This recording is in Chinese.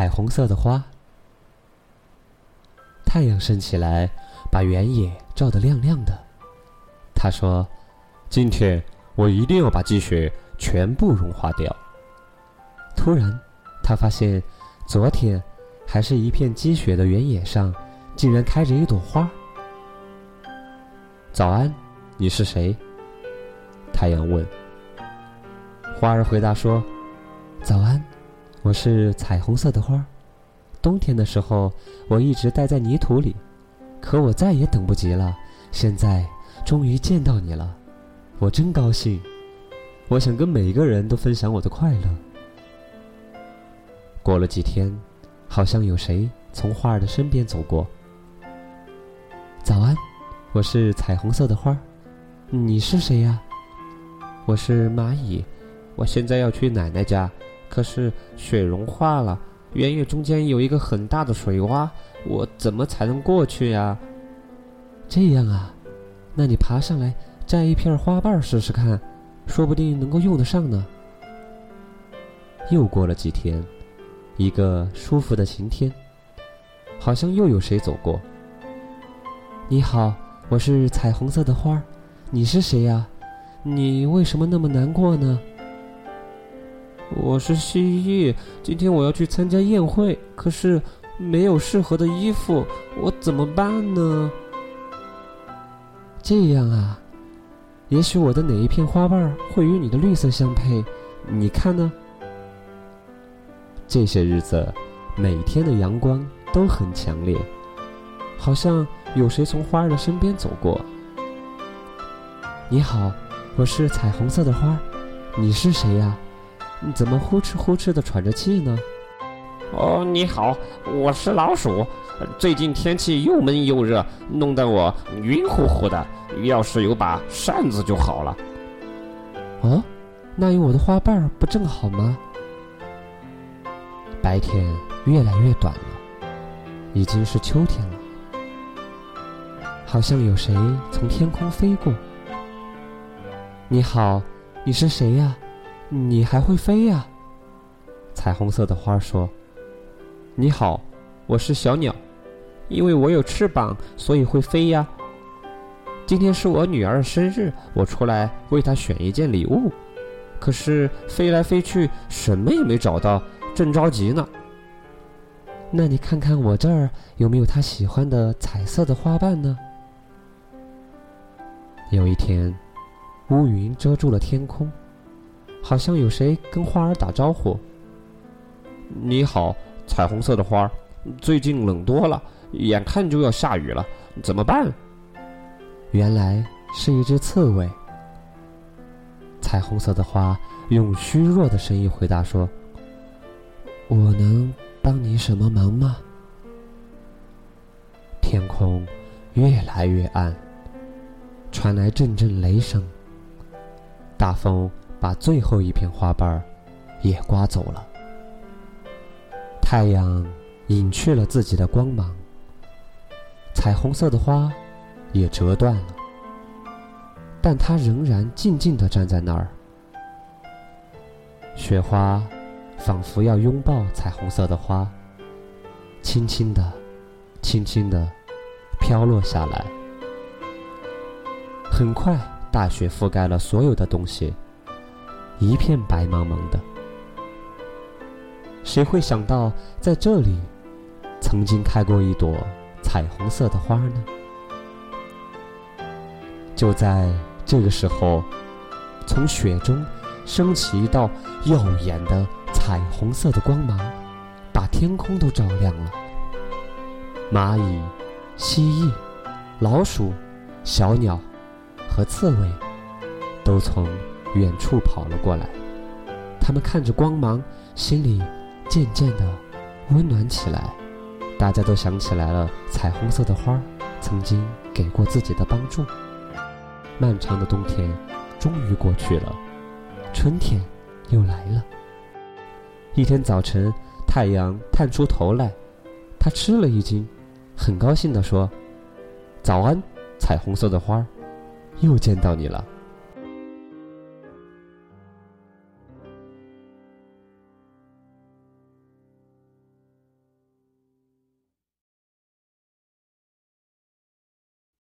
彩虹色的花。太阳升起来，把原野照得亮亮的。他说：“今天我一定要把积雪全部融化掉。”突然，他发现，昨天还是一片积雪的原野上，竟然开着一朵花。早安，你是谁？太阳问。花儿回答说：“，我是彩虹色的花。冬天的时候，我一直待在泥土里，可我再也等不及了。现在终于见到你了，我真高兴。我想跟每个人都分享我的快乐。”过了几天，好像有谁从花儿的身边走过。早安，我是彩虹色的花。你是谁呀？我是蚂蚁。我现在要去奶奶家，可是雪融化了，原野中间有一个很大的水洼，我怎么才能过去呀？这样啊，那你爬上来摘一片花瓣试试看，说不定能够用得上呢。又过了几天，一个舒服的晴天，好像又有谁走过。你好，我是彩虹色的花儿，你是谁呀？你为什么那么难过呢？我是蜥蜴，今天我要去参加宴会，可是没有适合的衣服，我怎么办呢？这样啊，也许我的哪一片花瓣会与你的绿色相配，你看呢？这些日子，每天的阳光都很强烈，好像有谁从花儿的身边走过。你好，我是彩虹色的花，你是谁呀？你怎么呼哧呼哧的喘着气呢？哦，你好，我是老鼠。最近天气又闷又热，弄得我晕乎乎的。要是有把扇子就好了。啊，那有我的花瓣不正好吗？白天越来越短了，已经是秋天了。好像有谁从天空飞过。你好，你是谁呀？你还会飞呀？彩虹色的花说：“你好，我是小鸟，因为我有翅膀，所以会飞呀。今天是我女儿的生日，我出来为她选一件礼物，可是飞来飞去，什么也没找到，正着急呢。那你看看我这儿有没有她喜欢的彩色的花瓣呢？”有一天，乌云遮住了天空。好像有谁跟花儿打招呼。你好，彩虹色的花儿，最近冷多了，眼看就要下雨了，怎么办？原来是一只刺猬。彩虹色的花用虚弱的声音回答说：“我能帮你什么忙吗？”天空越来越暗，传来阵阵雷声，大风。把最后一片花瓣也刮走了，太阳隐去了自己的光芒，彩虹色的花也折断了，但它仍然静静地站在那儿。雪花仿佛要拥抱彩虹色的花，轻轻地、轻轻地飘落下来。很快，大雪覆盖了所有的东西。一片白茫茫的，谁会想到在这里曾经开过一朵彩虹色的花呢？就在这个时候，从雪中升起一道耀眼的彩虹色的光芒，把天空都照亮了。蚂蚁、蜥蜴、老鼠、小鸟和刺猬都从。远处跑了过来，他们看着光芒，心里渐渐的温暖起来。大家都想起来了彩虹色的花曾经给过自己的帮助。漫长的冬天终于过去了，春天又来了。一天早晨，太阳探出头来，他吃了一惊，很高兴地说：“早安，彩虹色的花又见到你了。”